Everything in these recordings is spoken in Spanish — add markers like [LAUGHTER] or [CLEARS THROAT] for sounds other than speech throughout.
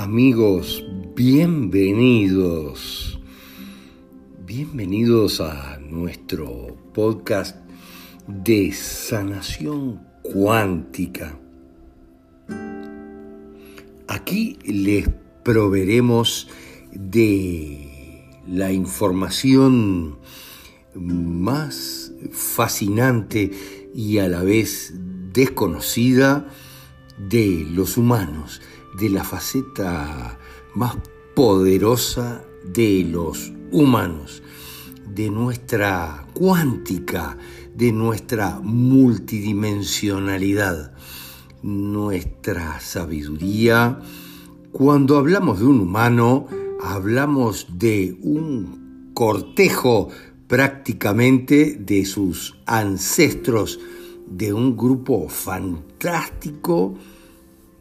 Amigos, bienvenidos. Bienvenidos a nuestro podcast de sanación cuántica. Aquí les proveeremos de la información más fascinante y a la vez desconocida de los humanos, de la faceta más poderosa de los humanos, de nuestra cuántica, de nuestra multidimensionalidad, nuestra sabiduría. Cuando hablamos de un humano, hablamos de un cortejo prácticamente de sus ancestros, de un grupo fantástico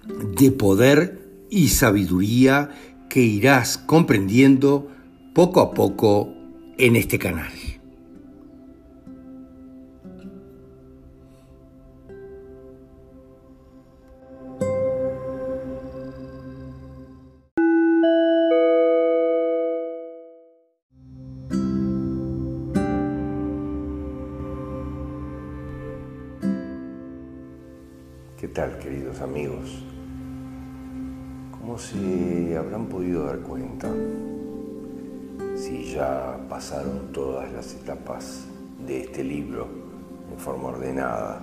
de poder y sabiduría que irás comprendiendo poco a poco en este canal. ¿Qué tal, queridos amigos? Se habrán podido dar cuenta, si ya pasaron todas las etapas de este libro en forma ordenada,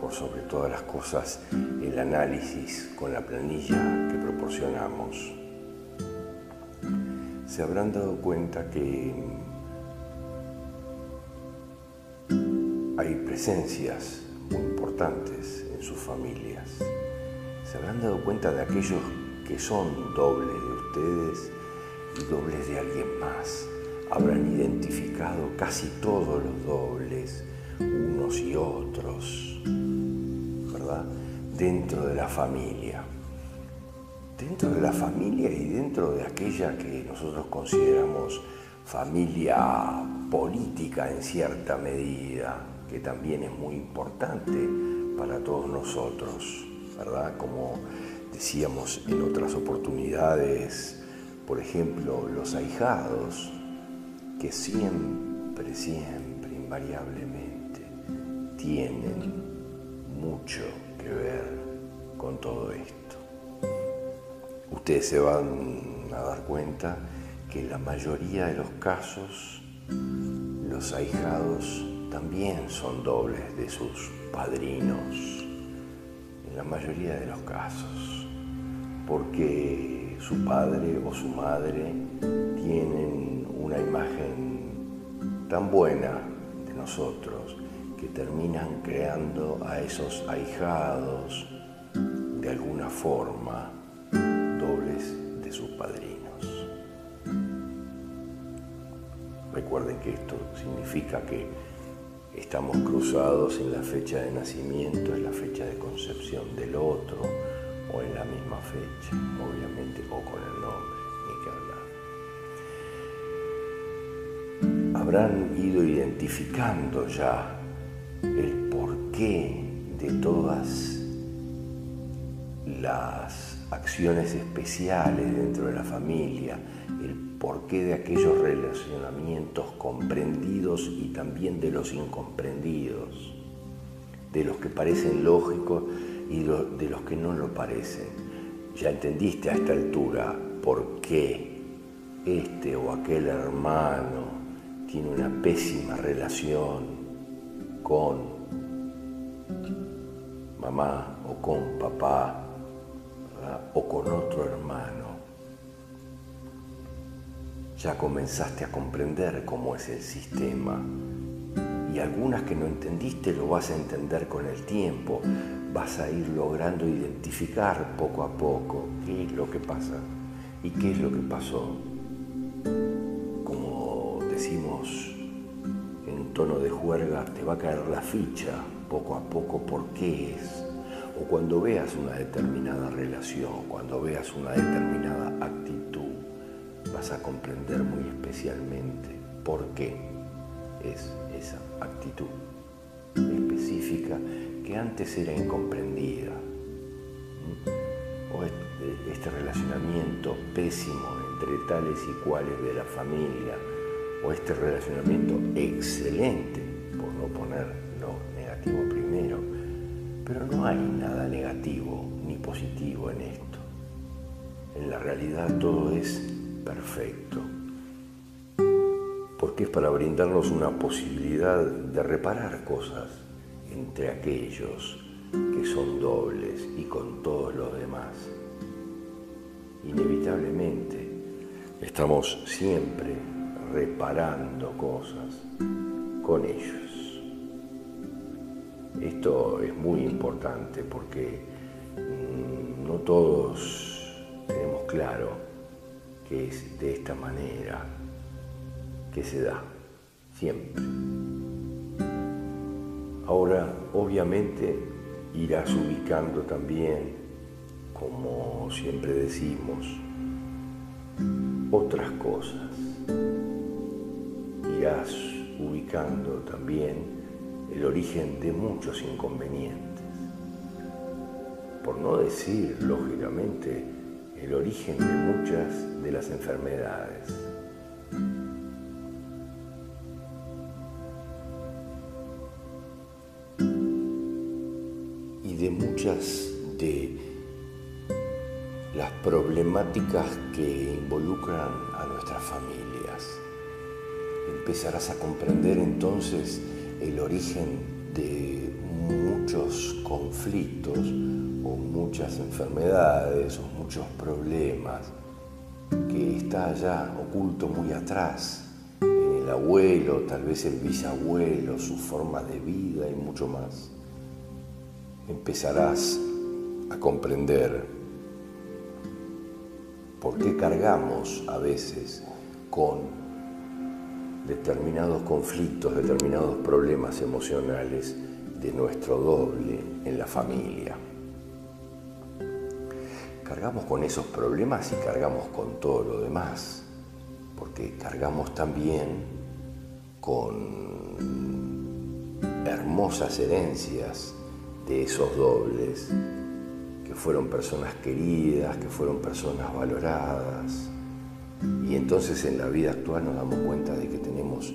por sobre todas las cosas el análisis con la planilla que proporcionamos, se habrán dado cuenta que hay presencias muy importantes en sus familias. Se habrán dado cuenta de aquellos que son dobles de ustedes y dobles de alguien más. Habrán identificado casi todos los dobles, unos y otros, ¿verdad? Dentro de la familia. Dentro de la familia y dentro de aquella que nosotros consideramos familia política en cierta medida, que también es muy importante para todos nosotros, ¿verdad? Como decíamos en otras oportunidades, por ejemplo, los ahijados, que siempre, siempre, invariablemente, tienen mucho que ver con todo esto. Ustedes se van a dar cuenta que en la mayoría de los casos los ahijados también son dobles de sus padrinos, en la mayoría de los casos, porque su padre o su madre tienen una imagen tan buena de nosotros que terminan creando a esos ahijados de alguna forma dobles de sus padrinos. Recuerden que esto significa que estamos cruzados en la fecha de nacimiento, en la fecha de concepción del otro, o en la misma fecha, obviamente, o con el nombre, ni que hablar. Habrán ido identificando ya el porqué de todas las acciones especiales dentro de la familia, el porqué de aquellos relacionamientos comprendidos y también de los incomprendidos, de los que parecen lógicos y de los que no lo parecen. Ya entendiste a esta altura por qué este o aquel hermano tiene una pésima relación con mamá o con papá o con otro hermano. Ya comenzaste a comprender cómo es el sistema. Y algunas que no entendiste lo vas a entender con el tiempo, vas a ir logrando identificar poco a poco qué es lo que pasa y qué es lo que pasó. Como decimos en tono de juerga, te va a caer la ficha poco a poco por qué es. O cuando veas una determinada relación, cuando veas una determinada actitud vas a comprender muy especialmente por qué es esa actitud específica que antes era incomprendida. ¿Mm? este relacionamiento pésimo entre tales y cuales de la familia, o este relacionamiento excelente, por no poner lo negativo primero, pero no hay nada negativo ni positivo en esto. En la realidad todo es perfecto, porque es para brindarnos una posibilidad de reparar cosas entre aquellos que son dobles y con todos los demás. Inevitablemente estamos siempre reparando cosas con ellos. Esto es muy importante porque mm, no todos tenemos claro que es de esta manera que se da, siempre. Ahora, obviamente, irás ubicando también, como siempre decimos, otras cosas irás ubicando también el origen de muchos inconvenientes. Por no decir, lógicamente, el origen de muchas de las enfermedades. De muchas de las problemáticas que involucran a nuestras familias empezarás a comprender entonces el origen de muchos conflictos o muchas enfermedades o muchos problemas que está allá oculto muy atrás, en el abuelo, tal vez el bisabuelo, su forma de vida y mucho más. Empezarás a comprender por qué cargamos a veces con determinados conflictos, determinados problemas emocionales de nuestro doble en la familia. Cargamos con esos problemas y cargamos con todo lo demás, porque cargamos también con hermosas herencias de esos dobles, que fueron personas queridas, que fueron personas valoradas, y entonces en la vida actual nos damos cuenta de que tenemos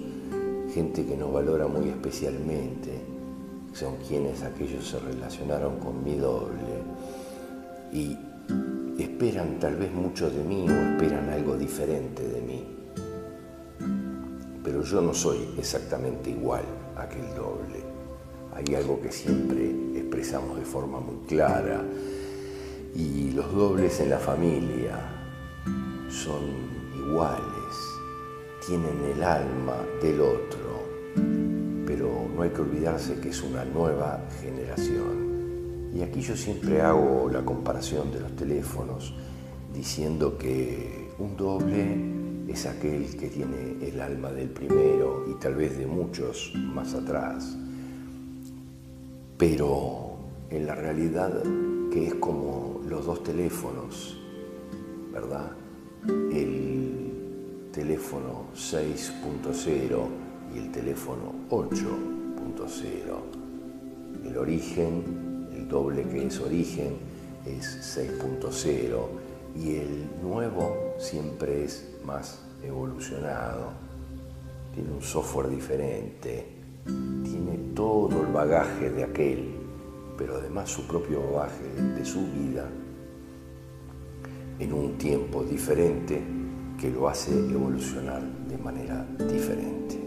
gente que nos valora muy especialmente, son quienes aquellos se relacionaron con mi doble y esperan tal vez mucho de mí o esperan algo diferente de mí. Pero yo no soy exactamente igual a aquel doble. Hay algo que siempre expresamos de forma muy clara y los dobles en la familia son iguales, tienen el alma del otro, pero no hay que olvidarse que es una nueva generación. Y aquí yo siempre hago la comparación de los teléfonos diciendo que un doble es aquel que tiene el alma del primero y tal vez de muchos más atrás. Pero en la realidad que es como los dos teléfonos, ¿verdad? el teléfono 6.0 y el teléfono 8.0. El origen, el doble que es origen, es 6.0 y el nuevo siempre es más evolucionado. Tiene un software diferente, tiene todo el bagaje de aquel, pero además su propio bagaje de su vida en un tiempo diferente que lo hace evolucionar de manera diferente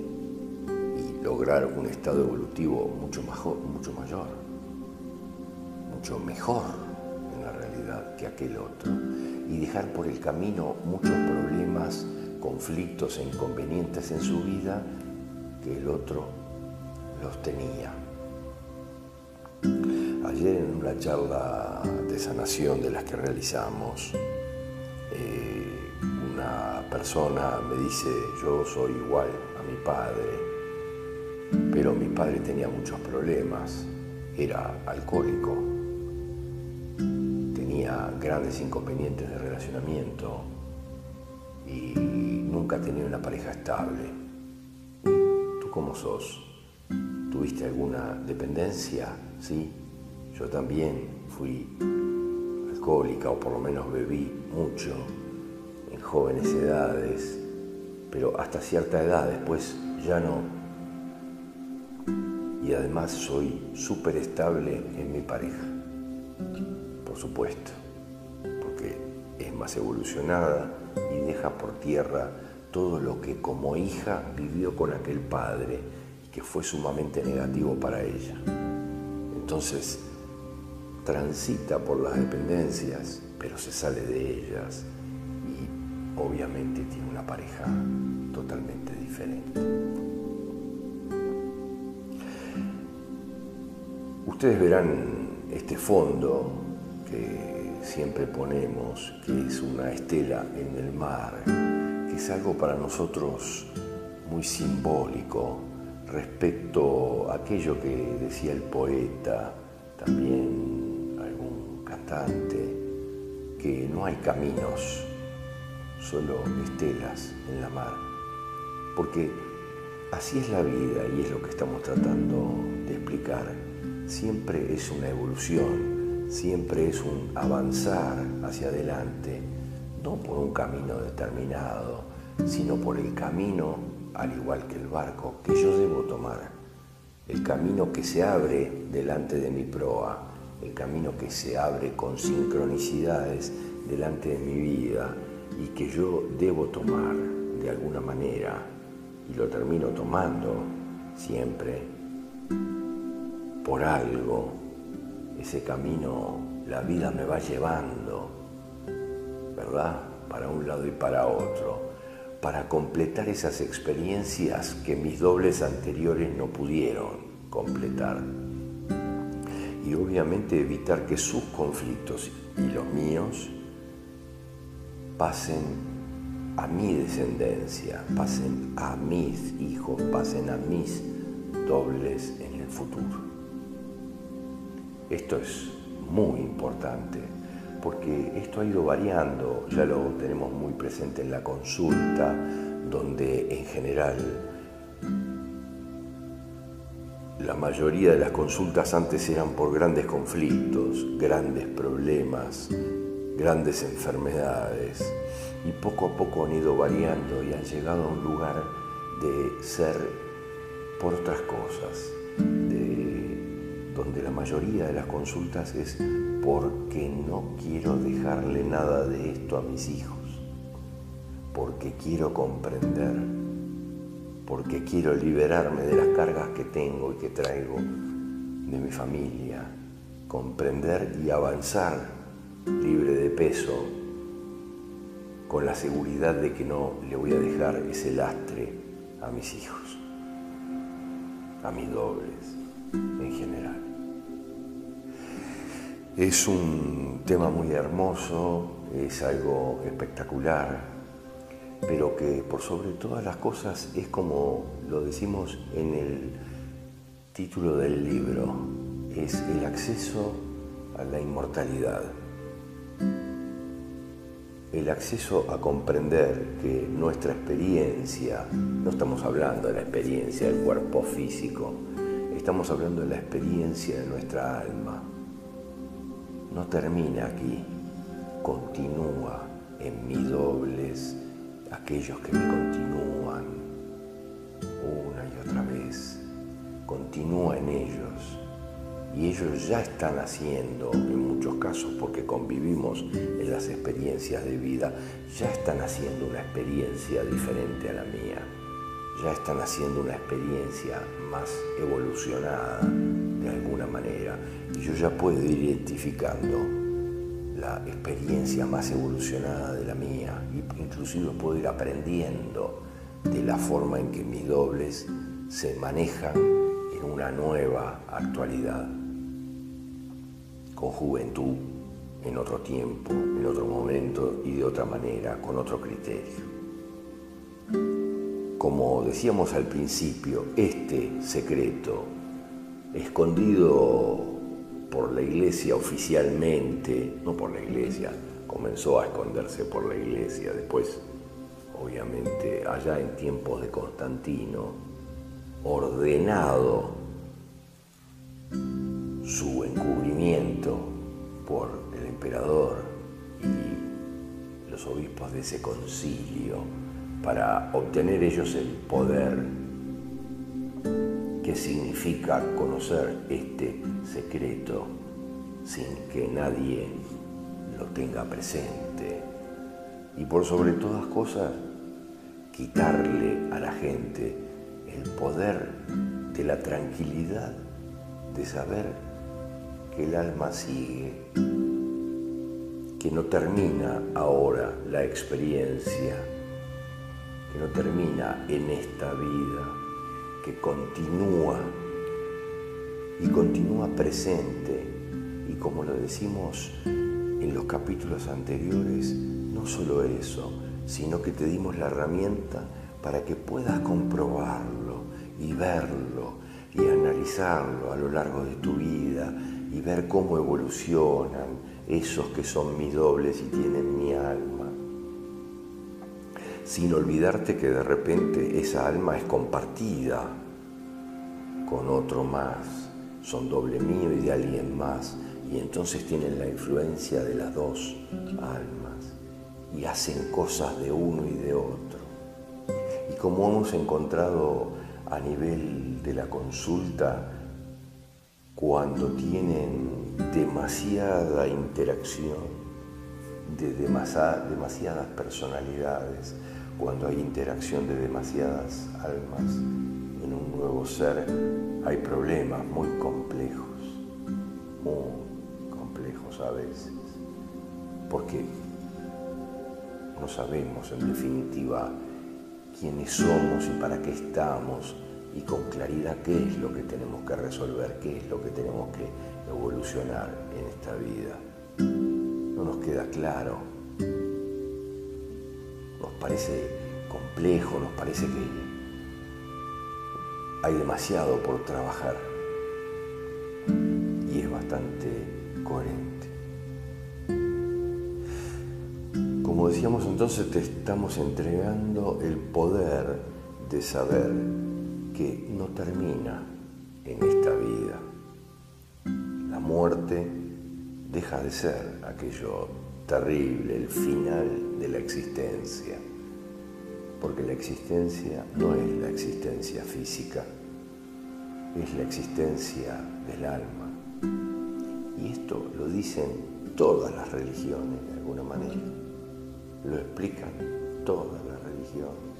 y lograr un estado evolutivo mucho, mejor, mucho mayor, mucho mejor en la realidad que aquel otro y dejar por el camino muchos problemas, conflictos e inconvenientes en su vida que el otro los tenía. Ayer en una charla de sanación de las que realizamos, eh, una persona me dice, yo soy igual a mi padre, pero mi padre tenía muchos problemas, era alcohólico, tenía grandes inconvenientes de relacionamiento y nunca tenía una pareja estable. ¿Tú cómo sos? ¿Tuviste alguna dependencia? Sí, yo también fui alcohólica, o por lo menos bebí mucho en jóvenes edades, pero hasta cierta edad, después ya no. Y además soy súper estable en mi pareja, por supuesto, porque es más evolucionada y deja por tierra todo lo que como hija vivió con aquel padre, que fue sumamente negativo para ella. Entonces, transita por las dependencias, pero se sale de ellas y obviamente tiene una pareja totalmente diferente. Ustedes verán este fondo que siempre ponemos, que es una estela en el mar, que es algo para nosotros muy simbólico respecto a aquello que decía el poeta, también algún cantante, que no hay caminos, solo estelas en la mar. Porque así es la vida y es lo que estamos tratando de explicar. Siempre es una evolución, siempre es un avanzar hacia adelante, no por un camino determinado, sino por el camino, al igual que el barco, que yo debo tomar. El camino que se abre delante de mi proa, el camino que se abre con sincronicidades delante de mi vida y que yo debo tomar de alguna manera y lo termino tomando siempre por algo. Ese camino la vida me va llevando, ¿verdad? Para un lado y para otro, para completar esas experiencias que mis dobles anteriores no pudieron completar. Y obviamente evitar que sus conflictos y los míos pasen a mi descendencia, pasen a mis hijos, pasen a mis dobles en el futuro. Esto es muy importante porque esto ha ido variando, ya lo tenemos muy presente en la consulta, donde en general la mayoría de las consultas antes eran por grandes conflictos, grandes problemas, grandes enfermedades y poco a poco han ido variando y han llegado a un lugar de ser por otras cosas, donde la mayoría de las consultas es porque no quiero dejarle nada de esto a mis hijos, porque quiero comprender, porque quiero liberarme de las cargas que tengo y que traigo de mi familia, comprender y avanzar libre de peso con la seguridad de que no le voy a dejar ese lastre a mis hijos, a mis dobles en general. Es un tema muy hermoso, es algo espectacular, pero que por sobre todas las cosas es como lo decimos en el título del libro, es el acceso a la inmortalidad. El acceso a comprender que nuestra experiencia, no estamos hablando de la experiencia del cuerpo físico, estamos hablando de la experiencia de nuestra alma, no termina aquí, continúa en mis dobles, aquellos que me continúan una y otra vez, continúa en ellos. Y ellos ya están haciendo, en muchos casos porque convivimos en las experiencias de vida, ya están haciendo una experiencia diferente a la mía, ya están haciendo una experiencia más evolucionada de alguna manera. Y yo ya puedo ir identificando la experiencia más evolucionada de la mía. Inclusive puedo ir aprendiendo de la forma en que mis dobles se manejan en una nueva actualidad. Con juventud, en otro tiempo, en otro momento y de otra manera, con otro criterio. Como decíamos al principio, este secreto, escondido por la iglesia oficialmente, no por la iglesia, comenzó a esconderse por la iglesia, después, obviamente, allá en tiempos de Constantino, ordenado su encubrimiento por el emperador los obispos de ese concilio para obtener ellos el poder que significa conocer este secreto sin que nadie lo tenga presente. Y por sobre todas cosas quitarle a la gente el poder de la tranquilidad de saber que el alma sigue, que no termina ahora la experiencia, que no termina en esta vida, que continúa y continúa presente. Y como lo decimos en los capítulos anteriores, no solo eso, sino que te dimos la herramienta para que puedas comprobarlo y verlo y analizarlo a lo largo de tu vida y ver cómo evolucionan esos que son mis dobles y tienen mi alma. Sin olvidarte que de repente esa alma es compartida con otro más, son doble mío y de alguien más, y entonces tienen la influencia de las dos almas y hacen cosas de uno y de otro. Y como hemos encontrado a nivel de la consulta, cuando tienen demasiada interacción de demasiadas personalidades, cuando hay interacción de demasiadas almas en un nuevo ser, hay problemas muy complejos, muy complejos a veces, porque no sabemos en definitiva quiénes somos y para qué estamos y con claridad qué es lo que tenemos que resolver, qué es lo que tenemos que evolucionar en esta vida. No nos queda claro. Nos parece complejo, nos parece que hay demasiado por trabajar y es bastante coherente. Como decíamos entonces, te estamos entregando el poder de saber que no termina en esta vida. La muerte deja de ser aquello terrible, el final de la existencia, porque la existencia no es la existencia física, es la existencia del alma. Y esto lo dicen todas las religiones de alguna manera, lo explican todas las religiones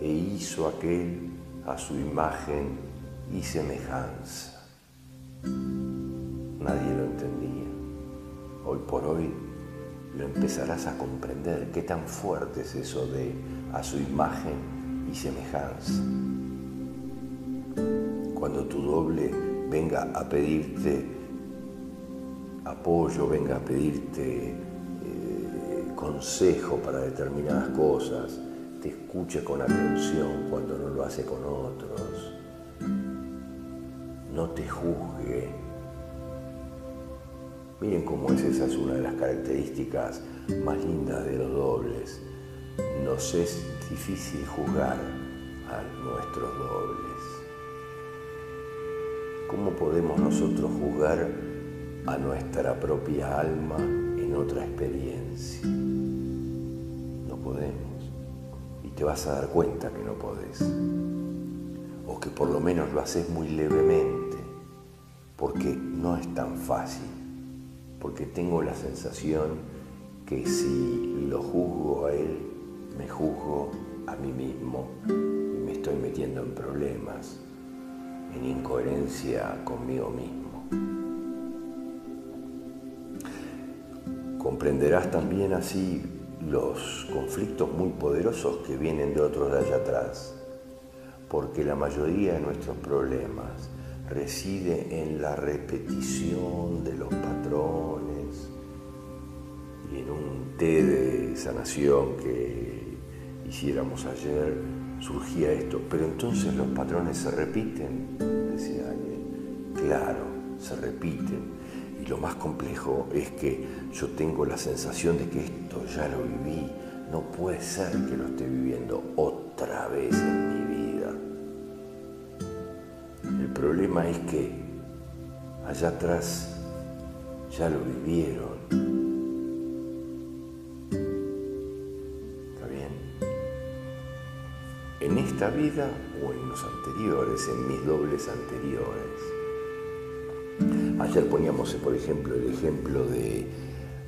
e hizo aquel a su imagen y semejanza. Nadie lo entendía. Por hoy lo empezarás a comprender qué tan fuerte es eso de a su imagen y semejanza. Cuando tu doble venga a pedirte apoyo, venga a pedirte eh, consejo para determinadas cosas, te escuche con atención cuando no lo hace con otros, no te juzgue. Miren cómo es esa, es una de las características más lindas de los dobles. Nos es difícil juzgar a nuestros dobles. ¿Cómo podemos nosotros juzgar a nuestra propia alma en otra experiencia? No podemos te vas a dar cuenta que no podés. O que por lo menos lo haces muy levemente, porque no es tan fácil. Porque tengo la sensación que si lo juzgo a él, me juzgo a mí mismo y me estoy metiendo en problemas, en incoherencia conmigo mismo. Comprenderás también así los conflictos muy poderosos que vienen de otros de allá atrás, porque la mayoría de nuestros problemas reside en la repetición de los patrones y en un té de sanación que hiciéramos ayer surgía esto, pero entonces los patrones se repiten, decía alguien, claro, se repiten lo más complejo es que yo tengo la sensación de que esto ya lo viví. No puede ser que lo esté viviendo otra vez en mi vida. El problema es que allá atrás ya lo vivieron. ¿Está bien? En esta vida o en los anteriores, en mis dobles anteriores. Ayer poníamos, por ejemplo, el ejemplo de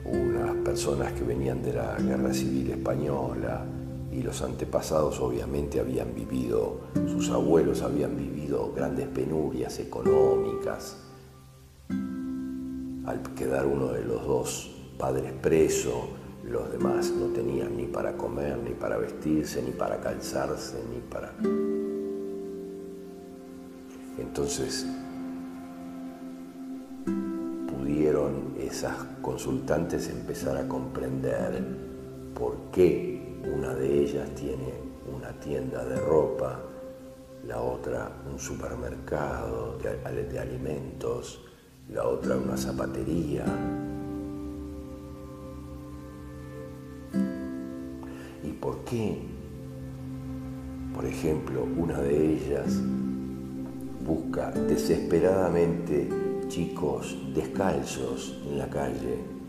unas personas que venían de la Guerra Civil Española, y los antepasados obviamente habían vivido, sus abuelos habían vivido grandes penurias económicas. Al quedar uno de los dos padres preso, los demás no tenían ni para comer, ni para vestirse, ni para calzarse, ni para... Entonces pudieron esas consultantes empezar a comprender por qué una de ellas tiene una tienda de ropa, la otra un supermercado de, alimentos, la otra una zapatería, por qué, por ejemplo, una de ellas busca desesperadamente chicos descalzos en la calle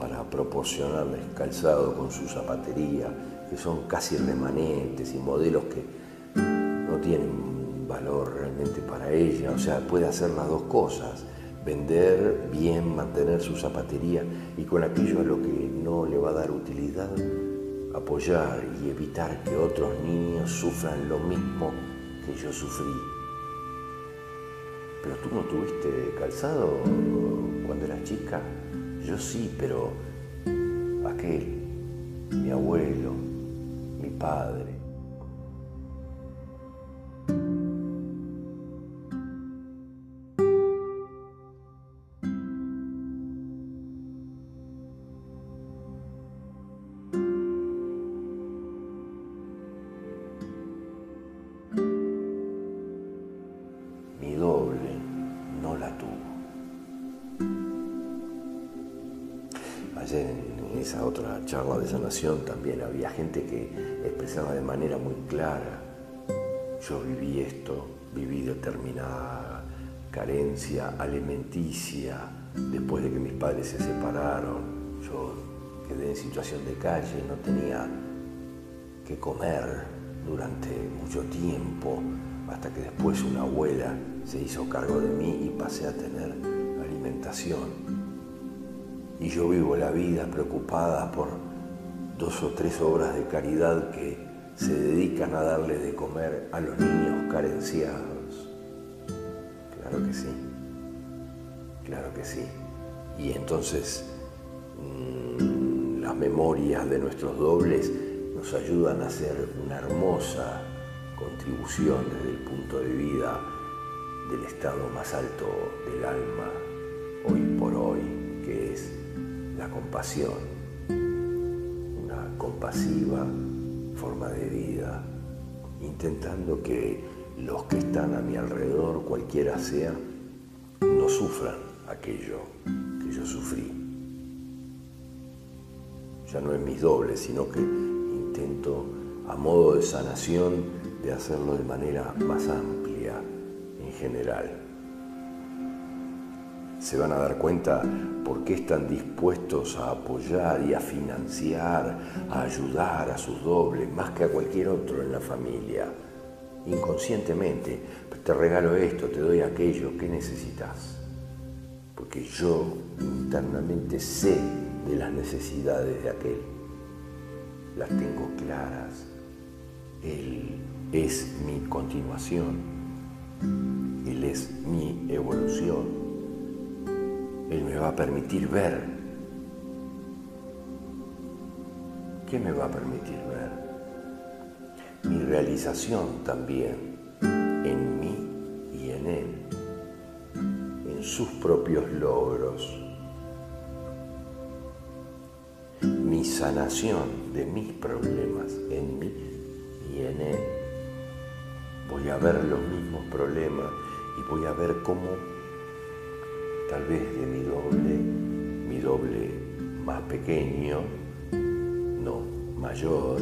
para proporcionarles calzado con su zapatería, que son casi remanentes y modelos que no tienen valor realmente para ella, o sea, puede hacer las dos cosas, vender bien, mantener su zapatería y con aquello a lo que no le va a dar utilidad, apoyar y evitar que otros niños sufran lo mismo que yo sufrí. Pero tú no tuviste calzado cuando eras chica. Yo sí, pero aquel, mi abuelo, mi padre, también. Había gente que expresaba de manera muy clara, yo viví esto, viví determinada carencia alimenticia después de que mis padres se separaron, yo quedé en situación de calle, no tenía que comer durante mucho tiempo, hasta que después una abuela se hizo cargo de mí y pasé a tener alimentación. Y yo vivo la vida preocupada por dos o tres obras de caridad que se dedican a darle de comer a los niños carenciados. Claro que sí, claro que sí. Y entonces mm, las memorias de nuestros dobles nos ayudan a hacer una hermosa contribución desde el punto de vida del estado más alto del alma hoy por hoy, que es la compasión, compasiva forma de vida, intentando que los que están a mi alrededor, cualquiera sea, no sufran aquello que yo sufrí. Ya no es mis dobles, sino que intento a modo de sanación de hacerlo de manera más amplia en general se van a dar cuenta por qué están dispuestos a apoyar y a financiar, a ayudar a sus dobles, más que a cualquier otro en la familia. Inconscientemente, te regalo esto, te doy aquello, ¿qué necesitas? Porque yo internamente sé de las necesidades de aquel. Las tengo claras. Él es mi continuación. Él es mi evolución. Él me va a permitir ver. ¿Qué me va a permitir ver? Mi realización también en mí y en Él, en sus propios logros. Mi sanación de mis problemas en mí y en Él. Voy a ver los mismos problemas y voy a ver cómo tal vez de mi doble, mi doble más pequeño, no, mayor,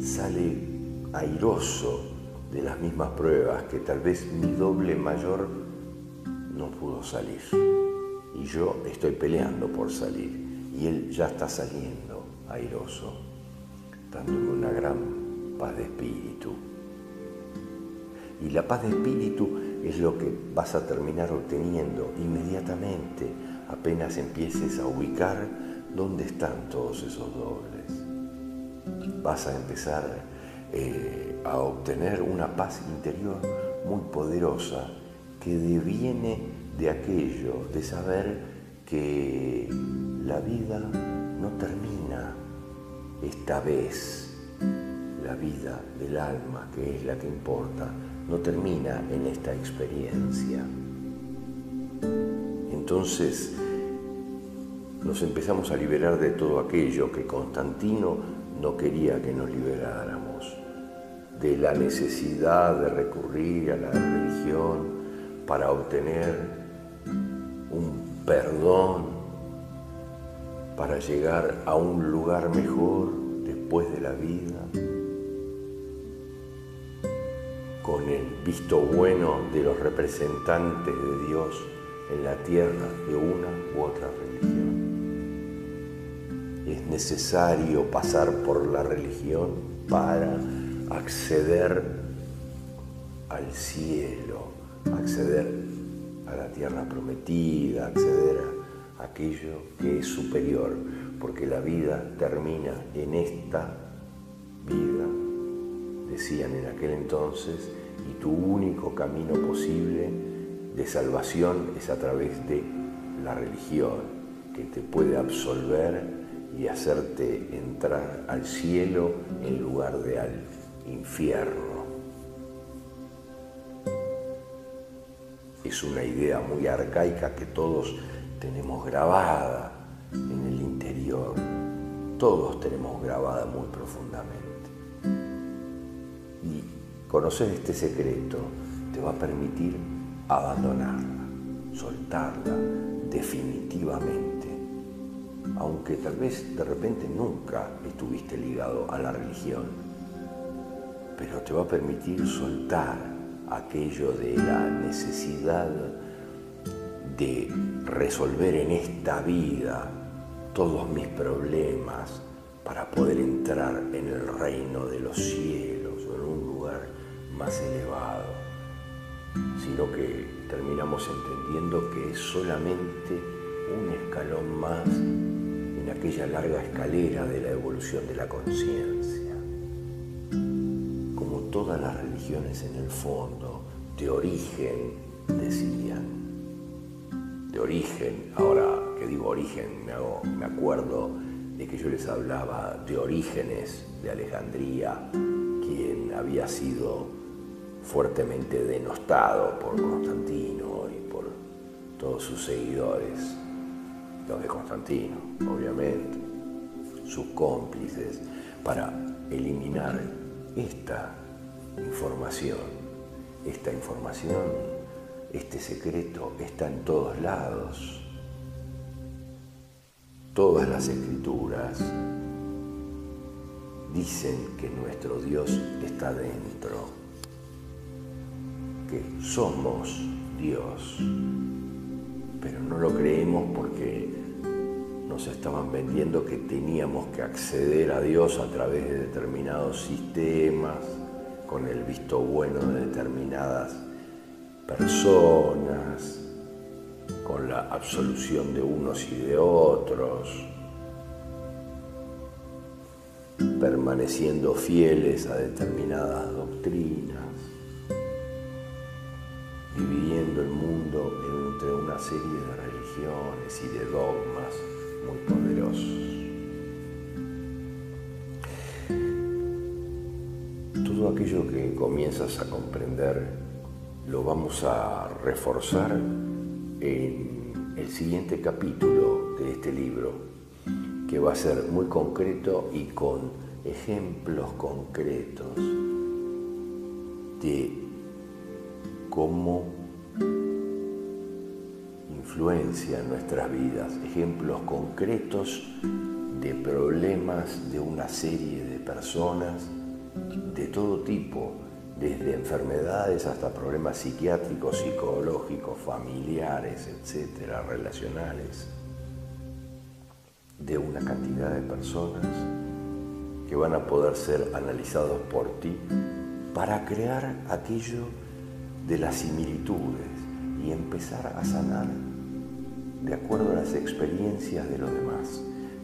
sale airoso de las mismas pruebas que tal vez mi doble mayor no pudo salir. Y yo estoy peleando por salir y él ya está saliendo airoso, dándome una gran paz de espíritu. Y la paz de espíritu es lo que vas a terminar obteniendo inmediatamente apenas empieces a ubicar dónde están todos esos dobles. Vas a empezar eh, a obtener una paz interior muy poderosa que deviene de aquello, de saber que la vida no termina esta vez. La vida del alma, que es la que importa, no termina en esta experiencia. Entonces nos empezamos a liberar de todo aquello que Constantino no quería que nos liberáramos, de la necesidad de recurrir a la religión para obtener un perdón, para llegar a un lugar mejor después de la vida, con el visto bueno de los representantes de Dios en la tierra de una u otra religión. Es necesario pasar por la religión para acceder al cielo, acceder a la tierra prometida, acceder a aquello que es superior, porque la vida termina en esta vida, decían en aquel entonces, y tu único camino posible de salvación es a través de la religión, que te puede absolver y hacerte entrar al cielo en lugar de al infierno. Es una idea muy arcaica que todos tenemos grabada en el interior, todos tenemos grabada muy profundamente. Y conocer este secreto te va a permitir abandonarla, soltarla definitivamente, aunque tal vez de repente nunca estuviste ligado a la religión, pero te va a permitir soltar aquello de la necesidad de resolver en esta vida todos mis problemas para poder entrar en el reino de los cielos más elevado sino que terminamos entendiendo que es solamente un escalón más en aquella larga escalera de la evolución de la conciencia. Como todas las religiones en el fondo, de origen, decían, de origen, ahora que digo origen, me, me acuerdo de que yo les hablaba de Orígenes de Alejandría, quien había sido fuertemente denostado por Constantino y por todos sus seguidores, los de Constantino, obviamente, sus cómplices, para eliminar esta información. Esta información, este secreto está en todos lados. Todas las escrituras dicen que nuestro Dios está dentro que somos Dios, pero no lo creemos porque nos estaban vendiendo que teníamos que acceder a Dios a través de determinados sistemas, con el visto bueno de determinadas personas, con la absolución de unos y de otros, permaneciendo fieles a determinadas doctrinas dividiendo el mundo entre una serie de religiones y de dogmas muy poderosos. Todo aquello que comienzas a comprender lo vamos a reforzar en el siguiente capítulo de este libro, que va a ser muy concreto y con ejemplos concretos de cómo influencia en nuestras vidas, ejemplos concretos de problemas de una serie de personas de todo tipo, desde enfermedades hasta problemas psiquiátricos, psicológicos, familiares, etcétera, relacionales, de una cantidad de personas que van a poder ser analizados por ti para crear aquello de las similitudes y empezar a sanar de acuerdo a las experiencias de los demás,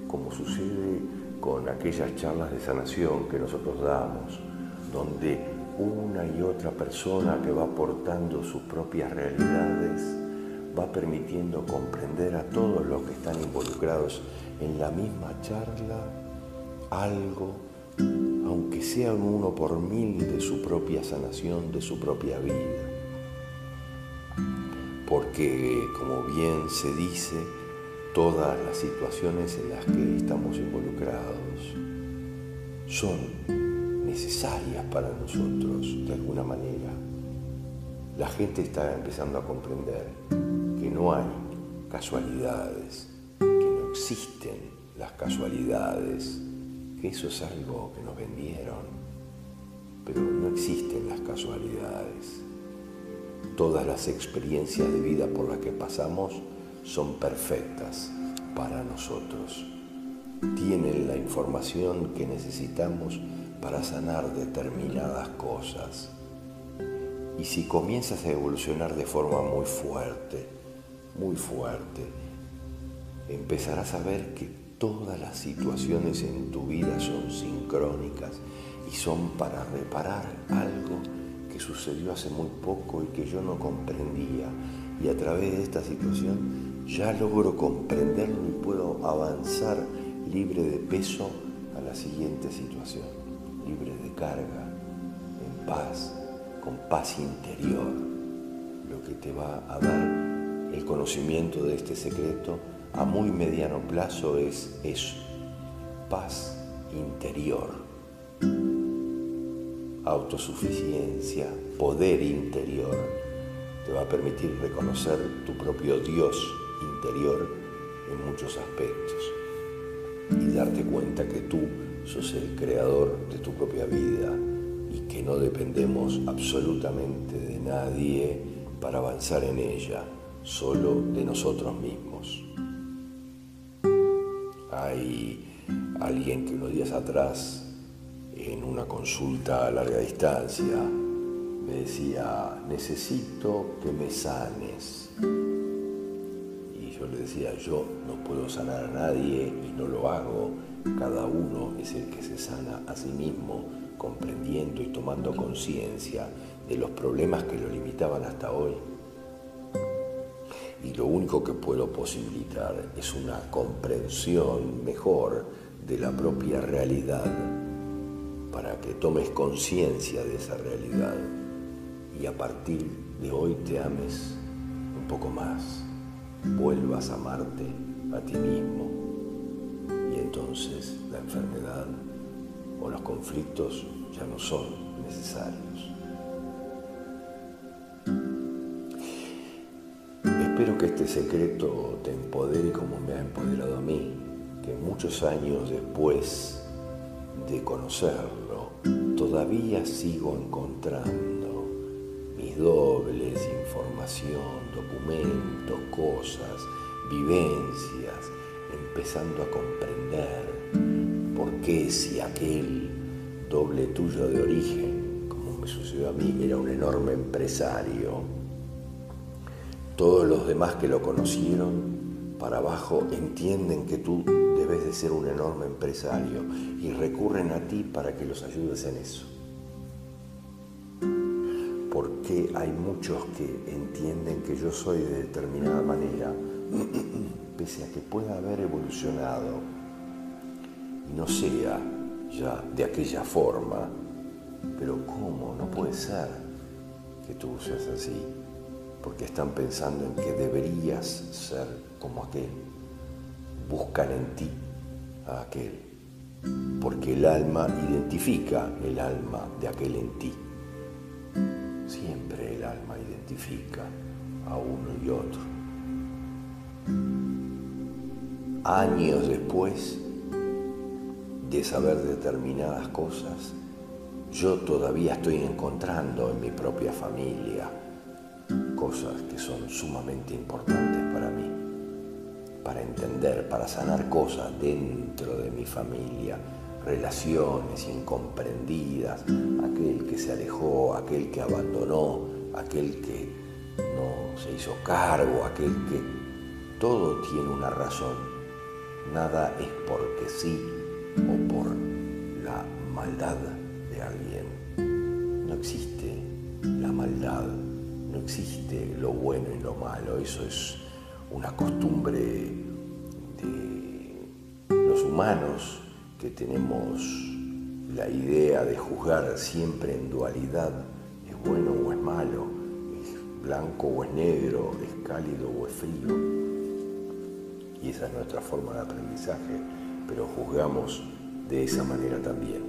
como sucede con aquellas charlas de sanación que nosotros damos, donde una y otra persona que va aportando sus propias realidades va permitiendo comprender a todos los que están involucrados en la misma charla algo, aunque sea uno por mil de su propia sanación, de su propia vida porque, como bien se dice, todas las situaciones en las que estamos involucrados son necesarias para nosotros de alguna manera. La gente está empezando a comprender que no hay casualidades, que no existen las casualidades, que eso es algo que nos vendieron, pero no existen las casualidades. Todas las experiencias de vida por las que pasamos son perfectas para nosotros. Tienen la información que necesitamos para sanar determinadas cosas. Y si comienzas a evolucionar de forma muy fuerte, muy fuerte, empezarás a ver que todas las situaciones en tu vida son sincrónicas y son para reparar algo sucedió hace muy poco y que yo no comprendía. Y a través de esta situación ya logro comprenderlo y puedo avanzar libre de peso a la siguiente situación, libre de carga, en paz, con paz interior. Lo que te va a dar el conocimiento de este secreto a muy mediano plazo es eso, paz interior autosuficiencia, poder interior, te va a permitir reconocer tu propio Dios interior en muchos aspectos y darte cuenta que tú sos el creador de tu propia vida y que no dependemos absolutamente de nadie para avanzar en ella, solo de nosotros mismos. Hay alguien que unos días atrás en una consulta a larga distancia, me decía, necesito que me sanes. Y yo le decía, yo no puedo sanar a nadie y no lo hago. Cada uno es el que se sana a sí mismo, comprendiendo y tomando conciencia de los problemas que lo limitaban hasta hoy. Y lo único que puedo posibilitar es una comprensión mejor de la propia realidad para que tomes conciencia de esa realidad y a partir de hoy te ames un poco más, vuelvas a amarte a ti mismo y entonces la enfermedad o los conflictos ya no son necesarios. Espero que este secreto te empodere como me ha empoderado a mí, que muchos años después de conocerlo, todavía sigo encontrando mis dobles, información, documentos, cosas, vivencias, empezando a comprender por qué si aquel doble tuyo de origen, como me sucedió a mí, era un enorme empresario, todos los demás que lo conocieron para abajo entienden que tú debes de ser un enorme empresario y recurren a ti para que los ayudes en eso. Porque hay muchos que entienden que yo soy de determinada manera, [CLEARS THROAT] pese a que pueda haber evolucionado y no sea ya de aquella forma, pero ¿cómo? No puede ser que tú seas así, porque están pensando en que deberías ser como aquel buscan en ti a aquel, porque el alma identifica el alma de aquel en ti. Siempre el alma identifica a uno y otro. Años después de saber determinadas cosas, yo todavía estoy encontrando en mi propia familia cosas que son sumamente importantes para mí para entender, para sanar cosas dentro de mi familia, relaciones incomprendidas, aquel que se alejó, aquel que abandonó, aquel que no se hizo cargo, aquel que todo tiene una razón. Nada es porque sí o por la maldad de alguien. No existe la maldad, no existe lo bueno y lo malo. Eso es una costumbre de los humanos que tenemos la idea de juzgar siempre en dualidad, es bueno o es malo, es blanco o es negro, es cálido o es frío. Y esa es nuestra forma de aprendizaje, pero juzgamos de esa manera también.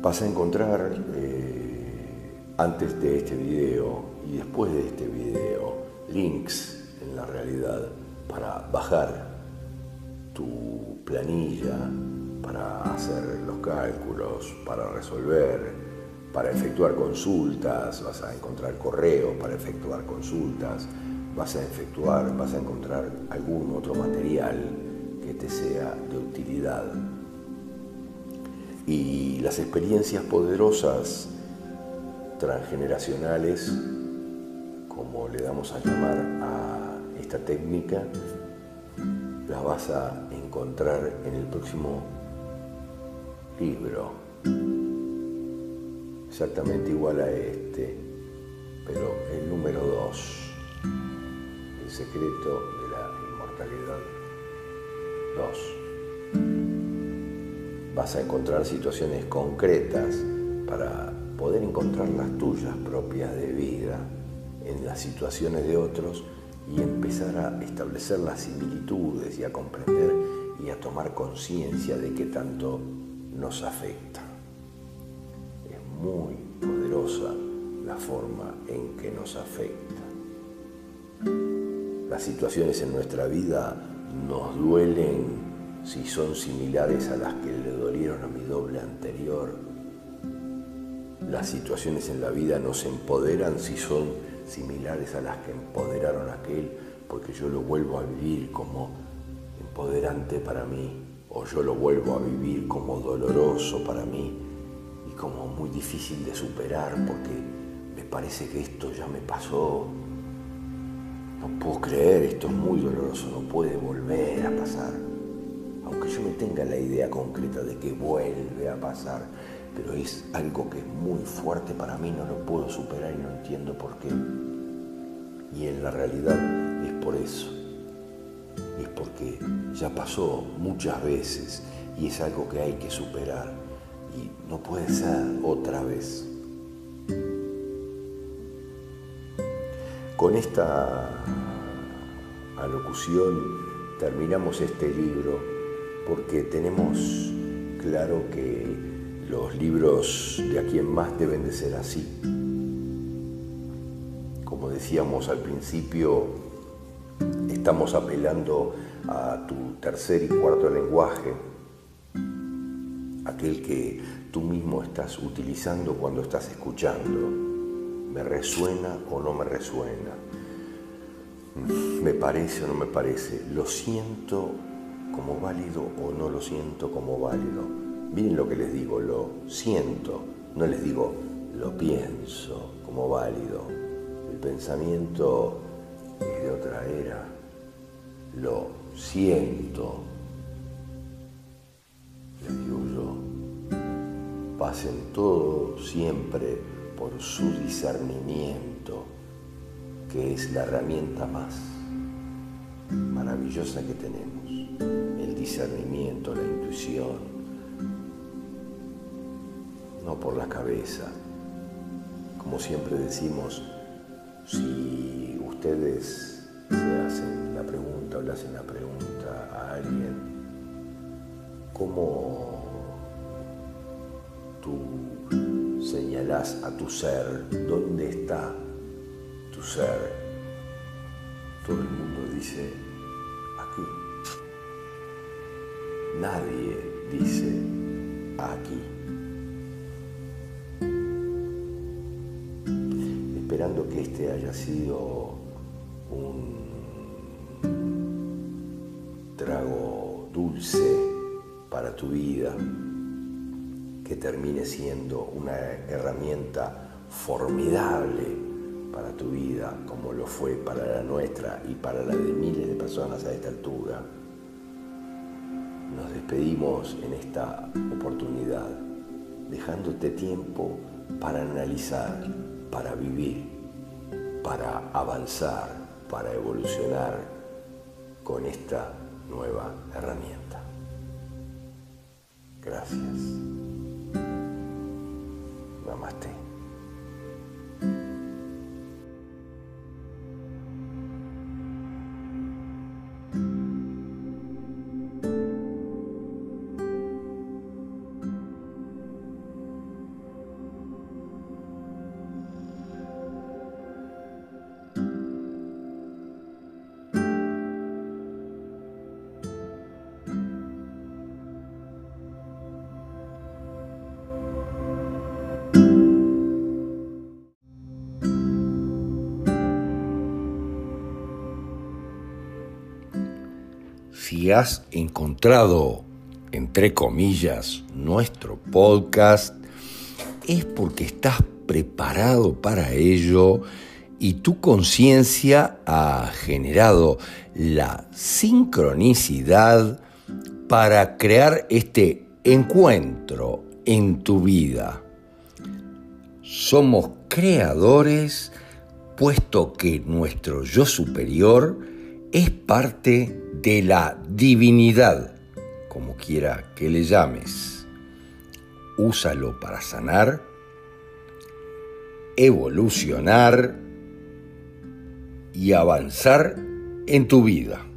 Vas a encontrar eh, antes de este video y después de este video links en la realidad para bajar tu planilla, para hacer los cálculos, para resolver, para efectuar consultas, vas a encontrar correos para efectuar consultas, vas a efectuar, vas a encontrar algún otro material que te sea de utilidad. Y las experiencias poderosas transgeneracionales, como le damos a llamar a esta técnica, las vas a encontrar en el próximo libro, exactamente igual a este, pero el número 2, el secreto de la inmortalidad. 2. Vas a encontrar situaciones concretas para poder encontrar las tuyas propias de vida en las situaciones de otros y empezar a establecer las similitudes y a comprender y a tomar conciencia de qué tanto nos afecta. Es muy poderosa la forma en que nos afecta. Las situaciones en nuestra vida nos duelen si son similares a las que le dolieron a mi doble anterior. Las situaciones en la vida nos empoderan si son similares a las que empoderaron a aquel, porque yo lo vuelvo a vivir como empoderante para mí o yo lo vuelvo a vivir como doloroso para mí y como muy difícil de superar porque me parece que esto ya me pasó. No puedo creer, esto es muy doloroso, no puede volver a pasar. Aunque yo no tenga la idea concreta de que vuelve a pasar, pero es algo que es muy fuerte para mí, no lo puedo superar y no entiendo por qué. Y en la realidad es por eso es porque ya pasó muchas veces y es algo que hay que superar y no puede ser otra vez. Con esta alocución terminamos este libro porque tenemos claro que los libros de aquí en más deben de ser así. Como decíamos al principio, Estamos apelando a tu tercer y cuarto lenguaje, aquel que tú mismo estás utilizando cuando estás escuchando. ¿Me resuena o no me resuena? ¿Me parece o no me parece? ¿Lo siento como válido o no lo siento como válido? Miren lo que les digo, lo siento, no les digo lo pienso como válido. El pensamiento es de otra era. Lo siento, le digo yo, pasen todo siempre por su discernimiento, que es la herramienta más maravillosa que tenemos, el discernimiento, la intuición, no por la cabeza. Como siempre decimos, si ustedes se hacen la pregunta o le hacen la pregunta a alguien, ¿cómo tú señalás a tu ser? ¿Dónde está tu ser? Todo el mundo dice, aquí. Nadie dice, Que este haya sido un trago dulce para tu vida, que termine siendo una herramienta formidable para tu vida, como lo fue para la nuestra y para la de miles de personas a esta altura, nos despedimos en esta oportunidad, dejándote tiempo para analizar, para vivir, para avanzar, para evolucionar con esta nueva herramienta. Gracias. Namaste. Si has encontrado, entre comillas, nuestro podcast, es porque estás preparado para ello y tu conciencia ha generado la sincronicidad para crear este encuentro en tu vida. Somos creadores puesto que nuestro yo superior es parte de la divinidad, como quiera que le llames. Úsalo para sanar, evolucionar y avanzar en tu vida.